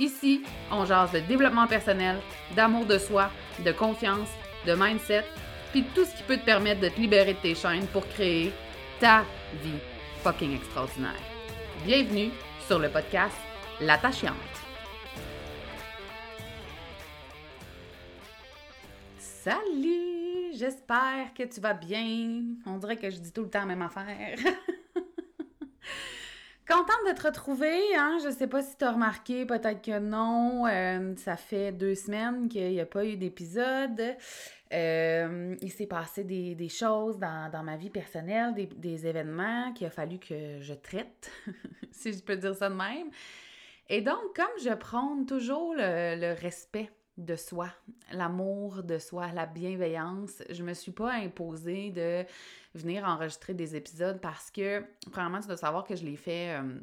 Ici, on jase de développement personnel, d'amour de soi, de confiance, de mindset, puis tout ce qui peut te permettre de te libérer de tes chaînes pour créer ta vie fucking extraordinaire. Bienvenue sur le podcast L'attachante. Salut, j'espère que tu vas bien. On dirait que je dis tout le temps la même affaire. Contente de te retrouver, hein? Je sais pas si tu as remarqué, peut-être que non. Euh, ça fait deux semaines qu'il n'y a pas eu d'épisode. Euh, il s'est passé des, choses dans, ma vie personnelle, des, événements qu'il a fallu que je traite, si je peux dire ça de même. Et donc, comme je prône toujours le, respect de soi, l'amour de soi, la bienveillance, je me suis pas imposée de venir enregistrer des épisodes parce que, premièrement, tu dois savoir que je l'ai fait euh,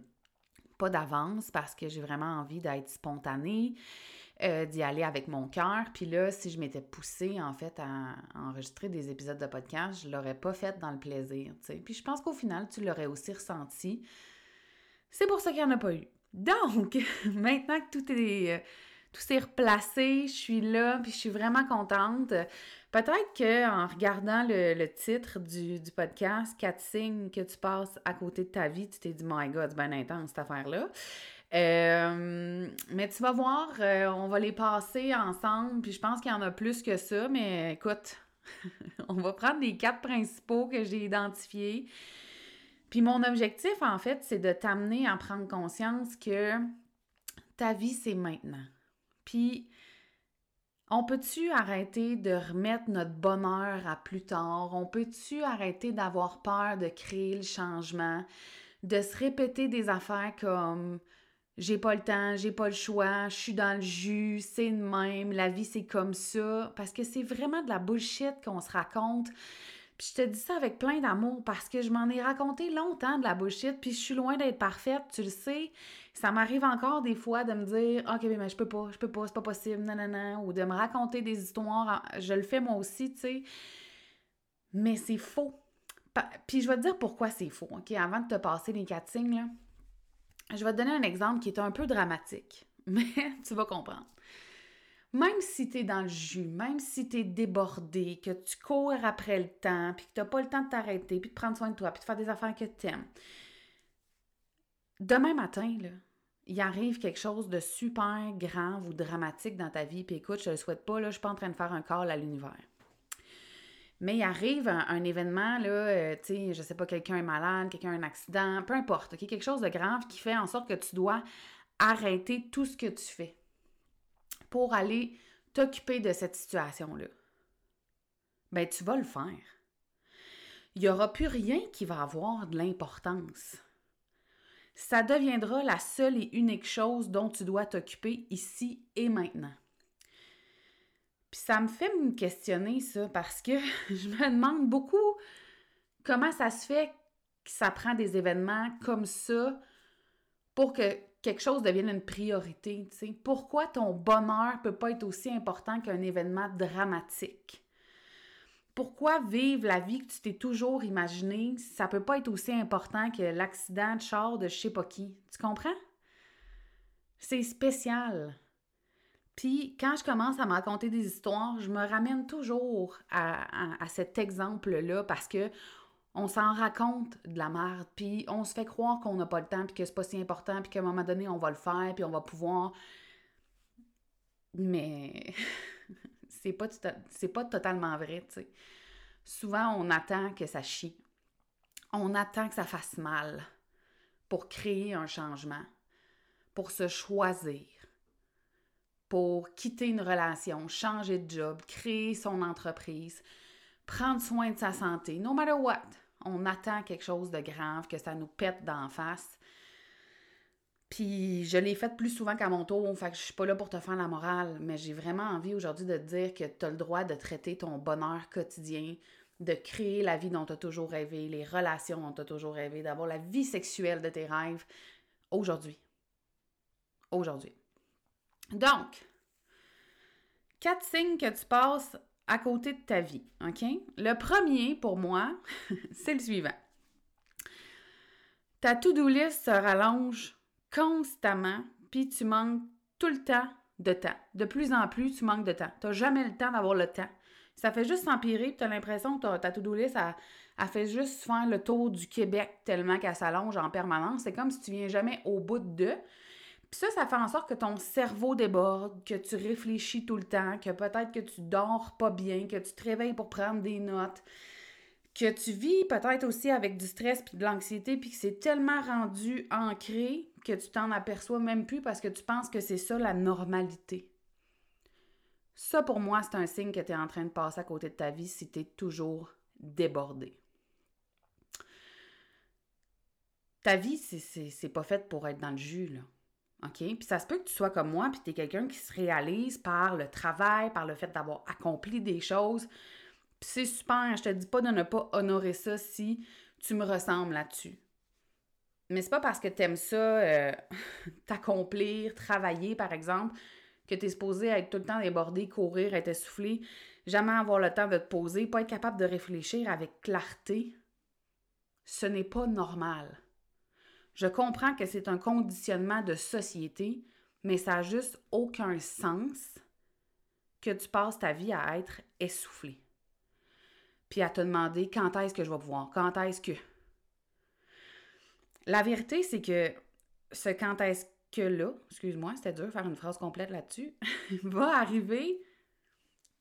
pas d'avance parce que j'ai vraiment envie d'être spontanée. Euh, d'y aller avec mon cœur. Puis là, si je m'étais poussée, en fait, à, enregistrer des épisodes de podcast, je l'aurais pas fait dans le plaisir. Puis je pense qu'au final, tu l'aurais aussi ressenti. C'est pour ça qu'il n'y en a pas eu. Donc, maintenant que tout est... Euh, tout s'est replacé, je suis là, puis je suis vraiment contente. Peut-être qu'en regardant le, titre du, podcast, quatre signes que tu passes à côté de ta vie, tu t'es dit, my God, c'est bien intense cette affaire-là. Euh, mais tu vas voir, euh, on va les passer ensemble, puis je pense qu'il y en a plus que ça, mais écoute, on va prendre les quatre principaux que j'ai identifiés. Puis mon objectif, en fait, c'est de t'amener à prendre conscience que ta vie, c'est maintenant. Puis, on peut-tu arrêter de remettre notre bonheur à plus tard? On peut-tu arrêter d'avoir peur de créer le changement? De se répéter des affaires comme j'ai pas le temps, j'ai pas le choix, je suis dans le jus, c'est le même, la vie c'est comme ça, parce que c'est vraiment de la bullshit qu'on se raconte. Puis je te dis ça avec plein d'amour parce que je m'en ai raconté longtemps de la bullshit, puis je suis loin d'être parfaite, tu le sais. Ça m'arrive encore des fois de me dire OK, mais je peux pas, je peux pas, c'est pas possible, non, ou de me raconter des histoires, je le fais moi aussi, tu sais. Mais c'est faux. Puis je vais te dire pourquoi c'est faux, OK, avant de te passer les quatre signes, là. Je vais te donner un exemple qui est un peu dramatique, mais tu vas comprendre. Même si tu es dans le jus, même si tu es débordé, que tu cours après le temps, puis que tu n'as pas le temps de t'arrêter, puis de prendre soin de toi, puis de faire des affaires que tu aimes, demain matin, là, il arrive quelque chose de super grand ou dramatique dans ta vie, puis écoute, je ne le souhaite pas, là, je suis pas en train de faire un call à l'univers. Mais il arrive un, événement, là, euh, tu sais, je sais pas, quelqu'un est malade, quelqu'un a un accident, peu importe, quelque chose de grave qui fait en sorte que tu dois arrêter tout ce que tu fais pour aller t'occuper de cette situation-là. Ben, tu vas le faire. Il n'y aura plus rien qui va avoir de l'importance. Ça deviendra la seule et unique chose dont tu dois t'occuper ici et maintenant. Puis ça me fait me questionner ça parce que je me demande beaucoup comment ça se fait que ça prend des événements comme ça pour que quelque chose devienne une priorité. Pourquoi ton bonheur peut pas être aussi important qu'un événement dramatique? Pourquoi vivre la vie que tu t'es toujours imaginé, ça peut pas être aussi important que l'accident de char de je sais pas qui? Tu comprends? C'est spécial. Puis quand je commence à me raconter des histoires, je me ramène toujours à, cet exemple-là parce que on s'en raconte de la merde, puis on se fait croire qu'on n'a pas le temps, puis que c'est pas si important, puis qu'à un moment donné, on va le faire, puis on va pouvoir. Mais c'est pas, pas totalement vrai, tu sais. Souvent, on attend que ça chie. On attend que ça fasse mal pour créer un changement, pour se choisir, pour quitter une relation, changer de job, créer son entreprise, prendre soin de sa santé, no matter what. On attend quelque chose de grave, que ça nous pète d'en face. Puis je l'ai fait plus souvent qu'à mon tour, fait que je suis pas là pour te faire la morale, mais j'ai vraiment envie aujourd'hui de te dire que tu as le droit de traiter ton bonheur quotidien, de créer la vie dont tu as toujours rêvé, les relations dont tu as toujours rêvé, d'avoir la vie sexuelle de tes rêves aujourd'hui. Aujourd'hui. Donc, quatre signes que tu passes à côté de ta vie, OK? Le premier, pour moi, c'est le suivant. Ta to-do list se rallonge constamment, puis tu manques tout le temps de temps. De plus en plus, tu manques de temps. Tu n'as jamais le temps d'avoir le temps. Ça fait juste s'empirer, puis tu as l'impression que ta to-do list, a fait juste faire le tour du Québec tellement qu'elle s'allonge en permanence. C'est comme si tu viens jamais au bout de. Puis ça, ça fait en sorte que ton cerveau déborde, que tu réfléchis tout le temps, que peut-être que tu dors pas bien, que tu te réveilles pour prendre des notes, que tu vis peut-être aussi avec du stress puis de l'anxiété, puis que c'est tellement rendu ancré que tu t'en aperçois même plus parce que tu penses que c'est ça la normalité. Ça, pour moi, c'est un signe que tu es en train de passer à côté de ta vie si tu es toujours débordé. Ta vie, c'est pas faite pour être dans le jus, là. OK? Puis ça se peut que tu sois comme moi, puis tu es quelqu'un qui se réalise par le travail, par le fait d'avoir accompli des choses. Puis c'est super, je te dis pas de ne pas honorer ça si tu me ressembles là-dessus. Mais c'est pas parce que tu aimes ça, euh, t'accomplir, travailler, par exemple, que tu es supposé être tout le temps débordé, courir, être essoufflé, jamais avoir le temps de te poser, pas être capable de réfléchir avec clarté. Ce n'est pas normal. Je comprends que c'est un conditionnement de société, mais ça n'a juste aucun sens que tu passes ta vie à être essoufflé. Puis à te demander quand est-ce que je vais pouvoir, quand est-ce que. La vérité, c'est que ce quand est-ce que là, excuse-moi, c'était dur de faire une phrase complète là-dessus, va arriver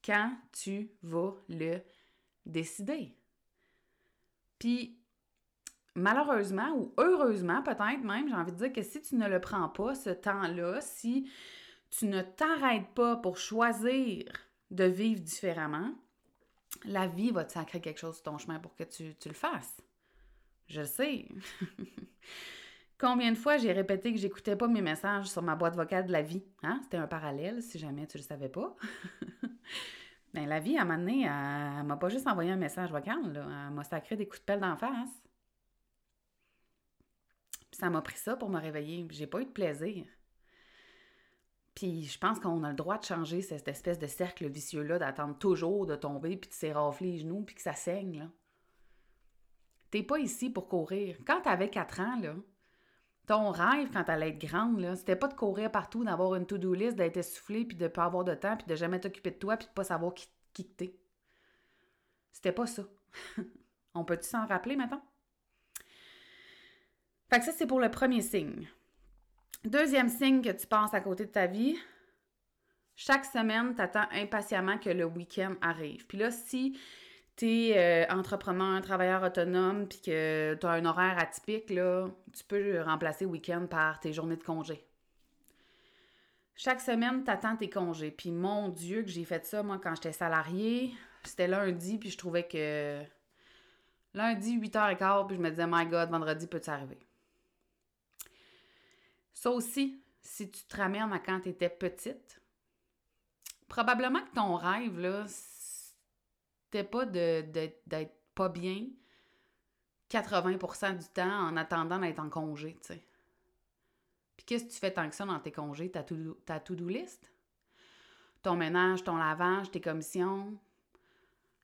quand tu vas le décider. Puis malheureusement ou heureusement peut-être même, j'ai envie de dire que si tu ne le prends pas, ce temps-là, si tu ne t'arrêtes pas pour choisir de vivre différemment, la vie va te sacrer quelque chose sur ton chemin pour que tu, le fasses. Je sais. Combien de fois j'ai répété que j'écoutais pas mes messages sur ma boîte vocale de la vie? Hein? C'était un parallèle, si jamais tu le savais pas. Bien, la vie, à un moment donné, elle, m'a pas juste envoyé un message vocal, là. elle m'a sacré des coups de pelle d'en face ça m'a pris ça pour me réveiller. J'ai pas eu de plaisir. Puis je pense qu'on a le droit de changer cette espèce de cercle vicieux-là, d'attendre toujours de tomber, puis de s'érafler les genoux, puis que ça saigne, là. T'es pas ici pour courir. Quand t'avais 4 ans, là, ton rêve quand t'allais être grande, là, c'était pas de courir partout, d'avoir une to-do list, d'être essoufflé, puis de pas avoir de temps, puis de jamais t'occuper de toi, puis de pas savoir qui, qui t'es. C'était pas ça. On peut-tu s'en rappeler maintenant? Fait que ça, c'est pour le premier signe. Deuxième signe que tu penses à côté de ta vie, chaque semaine, tu attends impatiemment que le week-end arrive. Puis là, si tu es euh, entrepreneur, travailleur autonome, puis que tu as un horaire atypique, là, tu peux remplacer week-end par tes journées de congé. Chaque semaine, tu attends tes congés. Puis mon Dieu, que j'ai fait ça, moi, quand j'étais salarié, c'était lundi, puis je trouvais que lundi, 8h15, puis je me disais, my God, vendredi peut-tu arriver? Ça aussi, si tu te ramènes à quand tu étais petite, probablement que ton rêve, là, c'était pas d'être pas bien 80% du temps en attendant d'être en congé, tu sais. Puis qu'est-ce que tu fais tant que ça dans tes congés, ta to-do list? Ton ménage, ton lavage, tes commissions,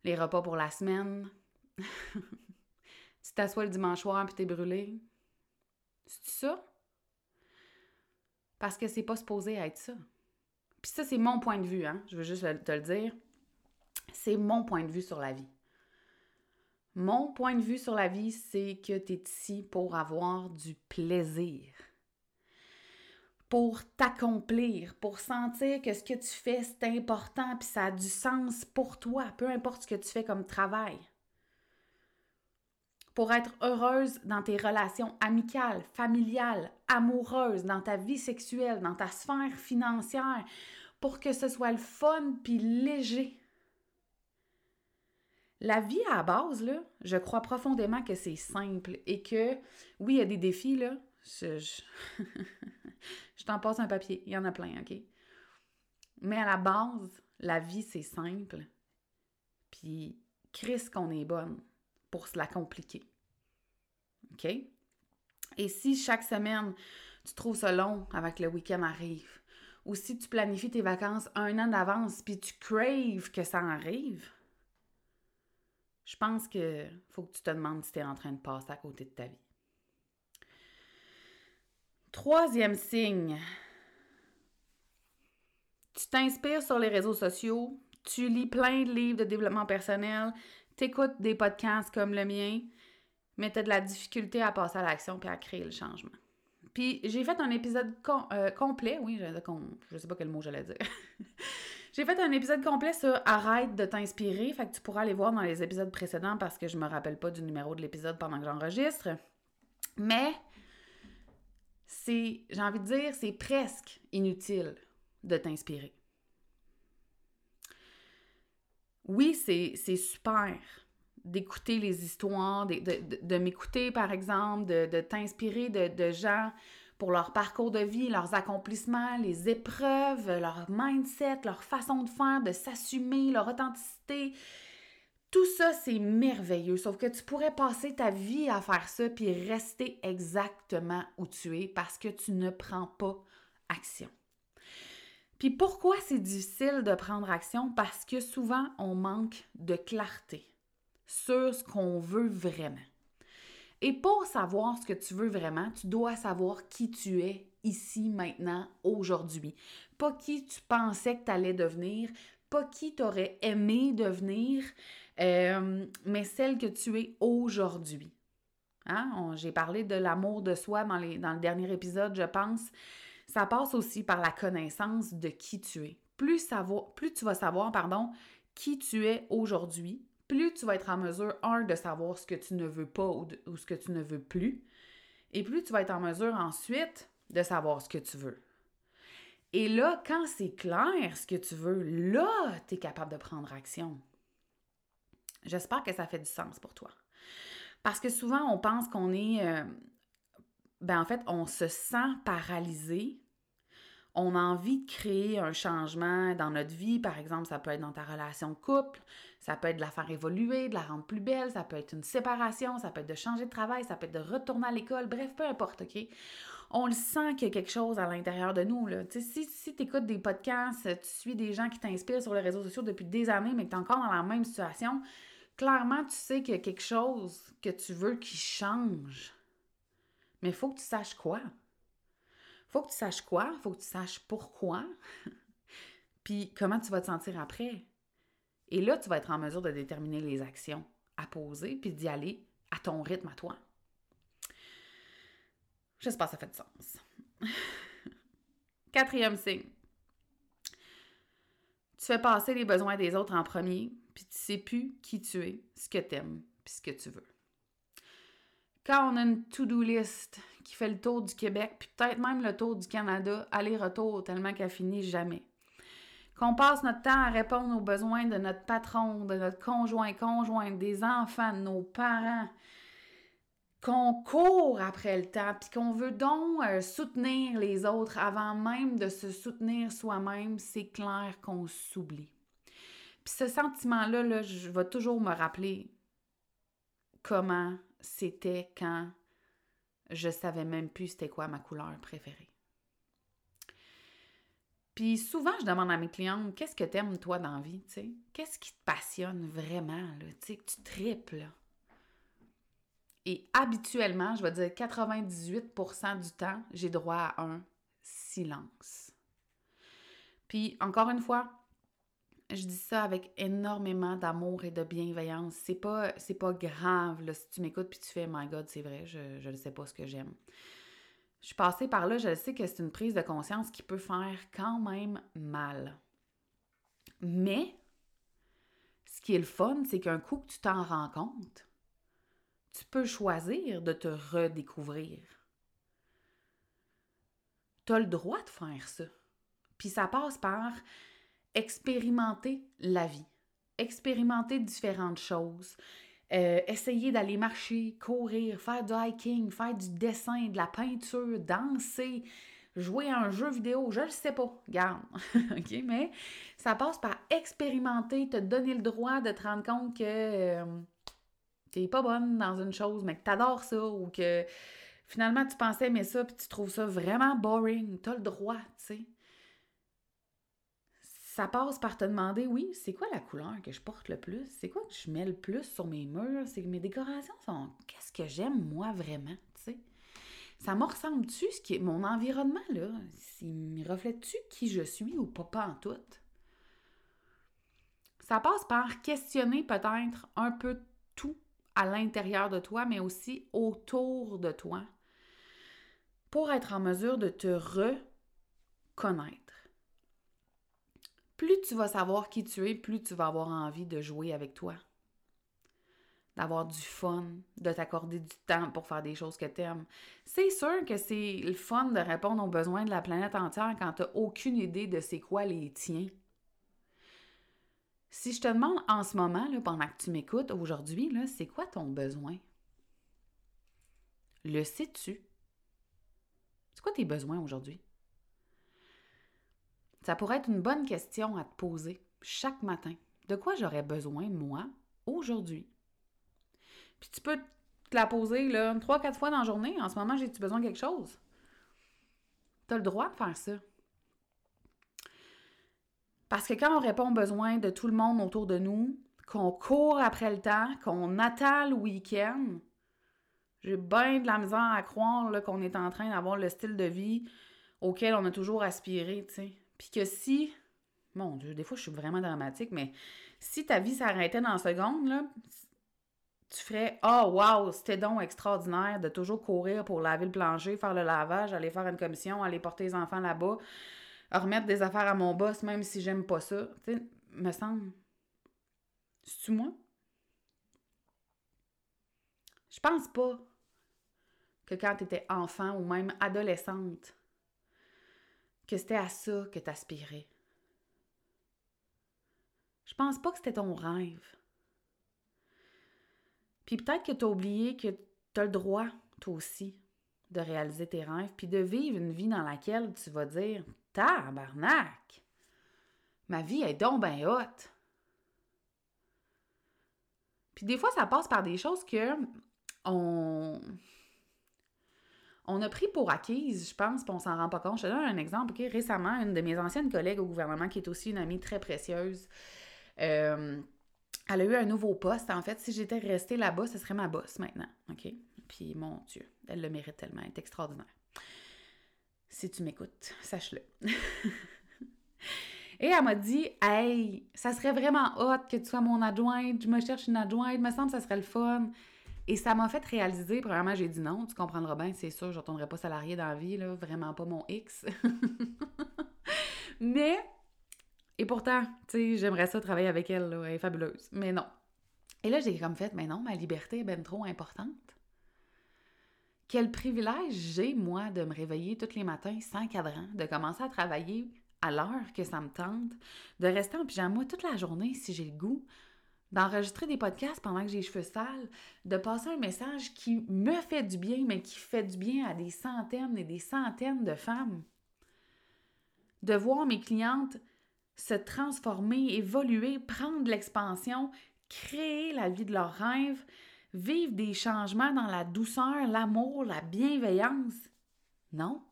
les repas pour la semaine? tu t'assois le dimanche soir puis t'es brûlé? C'est ça? Parce que c'est pas supposé être ça. Puis ça, c'est mon point de vue, hein? Je veux juste te le dire. C'est mon point de vue sur la vie. Mon point de vue sur la vie, c'est que tu es ici pour avoir du plaisir. pour t'accomplir, pour sentir que ce que tu fais, c'est important, puis ça a du sens pour toi, peu importe ce que tu fais comme travail. Pour être heureuse dans tes relations amicales, familiales, amoureuses, dans ta vie sexuelle, dans ta sphère financière, pour que ce soit le fun puis léger. La vie à la base, je crois profondément que c'est simple et que, oui, il y a des défis, là. Je, je t'en passe un papier, il y en a plein, OK? Mais à la base, la vie, c'est simple. Puis, Chris, qu'on est bonne pour se la compliquer. OK? Et si chaque semaine, tu trouves ça long avec le week-end arrive, ou si tu planifies tes vacances un an d'avance puis tu craves que ça arrive, je pense que faut que tu te demandes si tu es en train de passer à côté de ta vie. Troisième signe. Tu t'inspires sur les réseaux sociaux, tu lis plein de livres de développement personnel, tu écoutes des podcasts comme le mien, mais tu as de la difficulté à passer à l'action puis à créer le changement. Puis j'ai fait un épisode euh, complet, oui, je sais pas quel mot j'allais dire. j'ai fait un épisode complet sur Arrête de t'inspirer, fait que tu pourras aller voir dans les épisodes précédents parce que je me rappelle pas du numéro de l'épisode pendant que j'enregistre. Mais c'est, j'ai envie de dire, c'est presque inutile de t'inspirer. Oui, c'est, super d'écouter les histoires, de, m'écouter, par exemple, de, t'inspirer de, gens pour leur parcours de vie, leurs accomplissements, les épreuves, leur mindset, leur façon de faire, de s'assumer, leur authenticité. Tout ça, c'est merveilleux, sauf que tu pourrais passer ta vie à faire ça puis rester exactement où tu es parce que tu ne prends pas action. Puis pourquoi c'est difficile de prendre action? Parce que souvent, on manque de clarté sur ce qu'on veut vraiment. Et pour savoir ce que tu veux vraiment, tu dois savoir qui tu es ici, maintenant, aujourd'hui. Pas qui tu pensais que tu allais devenir, pas qui tu aurais aimé devenir, euh, mais celle que tu es aujourd'hui. Hein? J'ai parlé de l'amour de soi dans le dernier épisode, je pense. Ça passe aussi par la connaissance de qui tu es. Plus, plus tu vas savoir, pardon, qui tu es aujourd'hui, plus tu vas être en mesure, un, de savoir ce que tu ne veux pas ou, ce que tu ne veux plus, et plus tu vas être en mesure ensuite de savoir ce que tu veux. Et là, quand c'est clair ce que tu veux, là, tu es capable de prendre action. J'espère que ça fait du sens pour toi. Parce que souvent, on pense qu'on est... Euh, ben en fait, on se sent paralysé on a envie de créer un changement dans notre vie, par exemple, ça peut être dans ta relation couple, ça peut être de la faire évoluer, de la rendre plus belle, ça peut être une séparation, ça peut être de changer de travail, ça peut être de retourner à l'école, bref, peu importe, OK? On le sent qu'il y a quelque chose à l'intérieur de nous, là. si, si tu écoutes des podcasts, tu suis des gens qui t'inspirent sur les réseaux sociaux depuis des années, mais que tu es encore dans la même situation, clairement, tu sais qu'il y a quelque chose que tu veux qui change. Mais il faut que tu saches quoi? Faut que tu saches quoi, faut que tu saches pourquoi, puis comment tu vas te sentir après. Et là, tu vas être en mesure de déterminer les actions à poser, puis d'y aller à ton rythme à toi. J'espère que ça fait du sens. Quatrième signe. Tu fais passer les besoins des autres en premier, puis tu sais plus qui tu es, ce que tu aimes, puis ce que tu veux. Quand on a une to-do list qui fait le tour du Québec, puis peut-être même le tour du Canada, aller-retour tellement qu'elle finit jamais. Qu'on passe notre temps à répondre aux besoins de notre patron, de notre conjoint, conjointe, des enfants, de nos parents. Qu'on court après le temps, puis qu'on veut donc euh, soutenir les autres avant même de se soutenir soi-même, c'est clair qu'on s'oublie. Puis ce sentiment-là, là, je vais toujours me rappeler comment c'était quand je savais même plus c'était quoi ma couleur préférée. Puis souvent, je demande à mes clientes, qu'est-ce que t'aimes toi dans la vie, tu sais? Qu'est-ce qui te passionne vraiment, tu sais, que tu triples, Et habituellement, je vais dire 98% du temps, j'ai droit à un silence. Puis encore une fois, je dis ça avec énormément d'amour et de bienveillance. C'est pas, c'est pas grave si tu m'écoutes puis tu fais My God, c'est vrai, je ne sais pas ce que j'aime. Je suis passée par là, je sais que c'est une prise de conscience qui peut faire quand même mal. Mais, ce qui est le fun, c'est qu'un coup que tu t'en rends compte, tu peux choisir de te redécouvrir. Tu as le droit de faire ça. Puis ça passe par expérimenter la vie, expérimenter différentes choses, euh, essayer d'aller marcher, courir, faire du hiking, faire du dessin, de la peinture, danser, jouer à un jeu vidéo, je ne sais pas, garde, mais ça passe par expérimenter, te donner le droit de te rendre compte que euh, tu n'es pas bonne dans une chose, mais que tu adores ça, ou que finalement tu pensais aimer ça, puis tu trouves ça vraiment boring, tu as le droit, tu sais ça passe par te demander, oui, c'est quoi la couleur que je porte le plus? C'est quoi que je mets le plus sur mes murs? C'est mes décorations sont. Qu'est-ce que j'aime moi vraiment? Tu sais? Ça me ressemble-tu ce qui est mon environnement là? Il reflète-tu qui je suis ou pas, pas en tout? Ça passe par questionner peut-être un peu tout à l'intérieur de toi, mais aussi autour de toi, pour être en mesure de te reconnaître plus tu vas savoir qui tu es, plus tu vas avoir envie de jouer avec toi. D'avoir du fun, de t'accorder du temps pour faire des choses que tu aimes. C'est sûr que c'est le fun de répondre aux besoins de la planète entière quand tu n'as aucune idée de c'est quoi les tiens. Si je te demande en ce moment, pendant que tu m'écoutes aujourd'hui, c'est quoi ton besoin? Le sais-tu? C'est quoi tes besoins aujourd'hui? Ça pourrait être une bonne question à te poser chaque matin. De quoi j'aurais besoin, moi, aujourd'hui? Puis tu peux te la poser là, trois, quatre fois dans la journée. En ce moment, j'ai-tu besoin de quelque chose? Tu as le droit de faire ça. Parce que quand on répond aux besoins de tout le monde autour de nous, qu'on court après le temps, qu'on attend le week-end, j'ai bien de la misère à croire qu'on est en train d'avoir le style de vie auquel on a toujours aspiré, tu sais. Puis que si, mon Dieu, des fois je suis vraiment dramatique, mais si ta vie s'arrêtait dans seconde, là, tu ferais Oh wow, c'était donc extraordinaire de toujours courir pour laver le plancher, faire le lavage, aller faire une commission, aller porter les enfants là-bas, remettre des affaires à mon boss, même si j'aime pas ça. Tu sais, me semble. C'est-tu moi? Je pense pas que quand tu étais enfant ou même adolescente, c'était à ça que tu aspirais. Je pense pas que c'était ton rêve. Puis peut-être que tu as oublié que tu as le droit, toi aussi, de réaliser tes rêves, puis de vivre une vie dans laquelle tu vas dire Tabarnak! Ma vie est donc haute. Puis des fois, ça passe par des choses que on on a pris pour acquise, je pense, puis on s'en rend pas compte. Je te donne un exemple. ok? Récemment, une de mes anciennes collègues au gouvernement, qui est aussi une amie très précieuse, euh, elle a eu un nouveau poste. En fait, si j'étais restée là-bas, ce serait ma boss maintenant. OK? Puis, mon Dieu, elle le mérite tellement. Elle est extraordinaire. Si tu m'écoutes, sache-le. Et elle m'a dit Hey, ça serait vraiment hot que tu sois mon adjointe. Je me cherche une adjointe. Il me semble que ça serait le fun. Et ça m'a fait réaliser, premièrement, j'ai dit non, tu comprendras bien, c'est sûr, je ne retournerai pas salarié dans la vie, là, vraiment pas mon X. Mais, et pourtant, tu sais, j'aimerais ça travailler avec elle, elle est fabuleuse. Mais non. Et là, j'ai comme fait, mais non, ma liberté est bien trop importante. Quel privilège j'ai, moi, de me réveiller tous les matins sans cadran, de commencer à travailler à l'heure que ça me tente, de rester en pyjama toute la journée si j'ai le goût, d'enregistrer des podcasts pendant que j'ai les cheveux sales, de passer un message qui me fait du bien, mais qui fait du bien à des centaines et des centaines de femmes. De voir mes clientes se transformer, évoluer, prendre l'expansion, créer la vie de leurs rêves, vivre des changements dans la douceur, l'amour, la bienveillance. Non.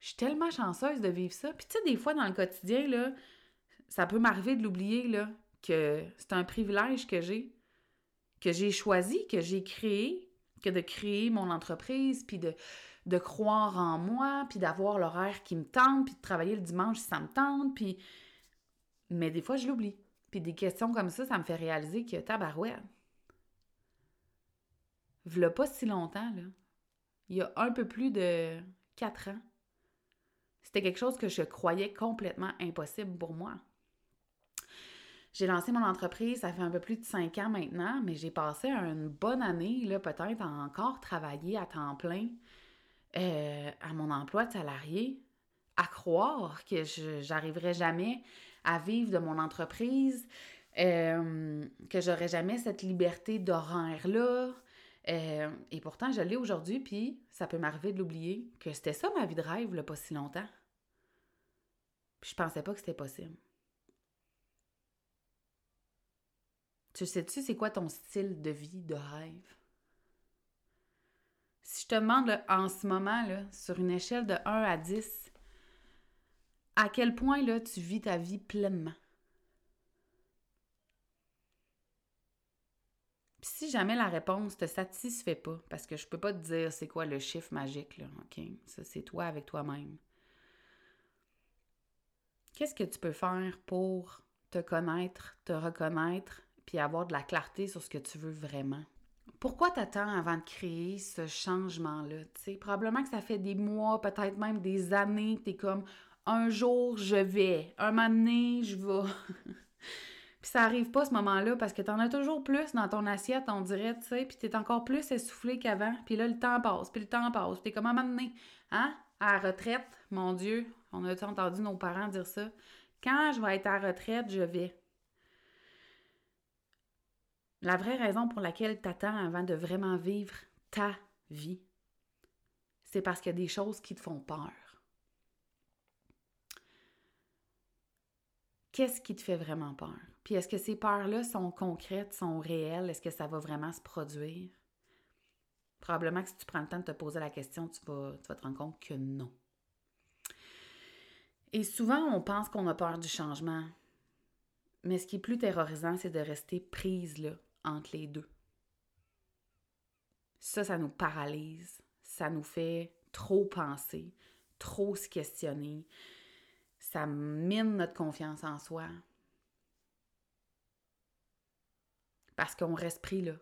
Je suis tellement chanceuse de vivre ça. Puis tu sais, des fois dans le quotidien, là, ça peut m'arriver de l'oublier, là que c'est un privilège que j'ai, que j'ai choisi, que j'ai créé, que de créer mon entreprise, puis de, croire en moi, puis d'avoir l'horaire qui me tente, puis de travailler le dimanche si ça me tente, puis... Mais des fois, je l'oublie. Puis des questions comme ça, ça me fait réaliser que tabarouette. V'là pas si longtemps, là. il y a un peu plus de quatre ans. C'était quelque chose que je croyais complètement impossible pour moi. J'ai lancé mon entreprise, ça fait un peu plus de cinq ans maintenant, mais j'ai passé une bonne année, là, peut-être, à encore travailler à temps plein euh, à mon emploi de salarié, à croire que je jamais à vivre de mon entreprise, euh, que j'aurais jamais cette liberté d'horaire-là. Euh, et pourtant, je l'ai aujourd'hui, puis ça peut m'arriver de l'oublier, que c'était ça ma vie de rêve, là, pas si longtemps. Puis je pensais pas que c'était possible. Tu sais-tu, c'est quoi ton style de vie, de rêve? Si je te demande en ce moment, là, sur une échelle de 1 à 10, à quel point là, tu vis ta vie pleinement? si jamais la réponse te satisfait pas, parce que je peux pas te dire c'est quoi le chiffre magique, là, OK? Ça, c'est toi avec toi-même. Qu'est-ce que tu peux faire pour te connaître, te reconnaître, puis avoir de la clarté sur ce que tu veux vraiment? Pourquoi t'attends avant de créer ce changement-là? Probablement que ça fait des mois, peut-être même des années que t'es comme un jour je vais, un moment donné je vais. puis ça arrive pas ce moment-là parce que t'en as toujours plus dans ton assiette, on dirait, tu sais, puis t'es encore plus essoufflé qu'avant, puis là le temps passe, puis le temps passe, t'es comme un moment donné, hein? À la retraite, mon Dieu, on a entendu nos parents dire ça? Quand je vais être à la retraite, je vais. La vraie raison pour laquelle tu attends avant de vraiment vivre ta vie, c'est parce qu'il y a des choses qui te font peur. Qu'est-ce qui te fait vraiment peur? Puis est-ce que ces peurs-là sont concrètes, sont réelles? Est-ce que ça va vraiment se produire? Probablement que si tu prends le temps de te poser la question, tu vas, tu vas te rendre compte que non. Et souvent, on pense qu'on a peur du changement. Mais ce qui est plus terrorisant, c'est de rester prise là, entre les deux. Ça, ça nous paralyse, ça nous fait trop penser, trop se questionner, ça mine notre confiance en soi. Parce qu'on reste pris là,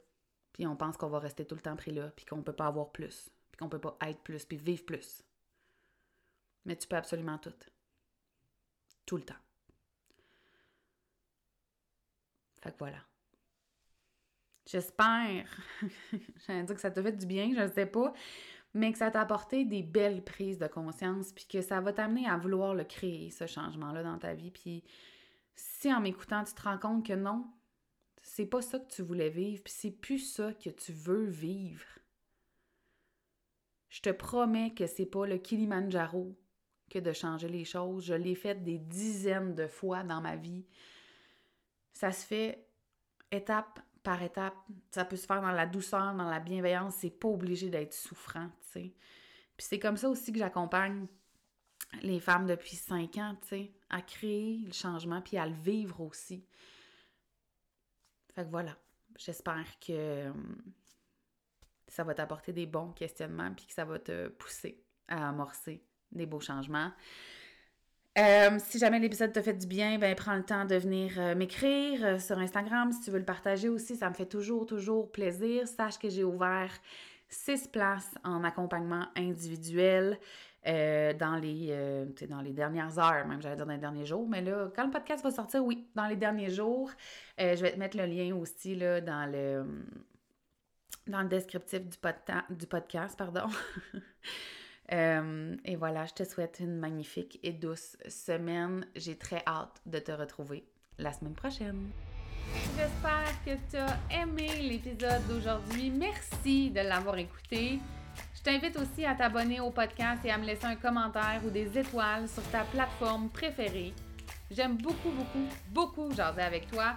puis on pense qu'on va rester tout le temps pris là, puis qu'on ne peut pas avoir plus, puis qu'on ne peut pas être plus, puis vivre plus. Mais tu peux absolument tout. Tout le temps. Fait que voilà. J'espère, j'allais dire que ça te fait du bien, je ne sais pas, mais que ça t'a apporté des belles prises de conscience, puis que ça va t'amener à vouloir le créer, ce changement-là dans ta vie. Puis si en m'écoutant, tu te rends compte que non, c'est pas ça que tu voulais vivre, puis c'est plus ça que tu veux vivre. Je te promets que c'est pas le Kilimanjaro que de changer les choses. Je l'ai fait des dizaines de fois dans ma vie. Ça se fait étape par étape. Ça peut se faire dans la douceur, dans la bienveillance. C'est pas obligé d'être souffrant, tu sais. Puis c'est comme ça aussi que j'accompagne les femmes depuis cinq ans, tu sais, à créer le changement puis à le vivre aussi. Fait que voilà. J'espère que ça va t'apporter des bons questionnements puis que ça va te pousser à amorcer des beaux changements. Euh, si jamais l'épisode te fait du bien, ben prends le temps de venir euh, m'écrire euh, sur Instagram si tu veux le partager aussi. Ça me fait toujours, toujours plaisir. Sache que j'ai ouvert six places en accompagnement individuel dans, les, dans les dernières heures, même j'allais dire dans les derniers jours. Mais là, quand le podcast va sortir, oui, dans les derniers jours. je vais te mettre le lien aussi là, dans le dans le descriptif du, du podcast. Pardon. Euh, et voilà, je te souhaite une magnifique et douce semaine. J'ai très hâte de te retrouver la semaine prochaine. J'espère que tu as aimé l'épisode d'aujourd'hui. Merci de l'avoir écouté. Je t'invite aussi à t'abonner au podcast et à me laisser un commentaire ou des étoiles sur ta plateforme préférée. J'aime beaucoup, beaucoup, beaucoup jaser avec toi.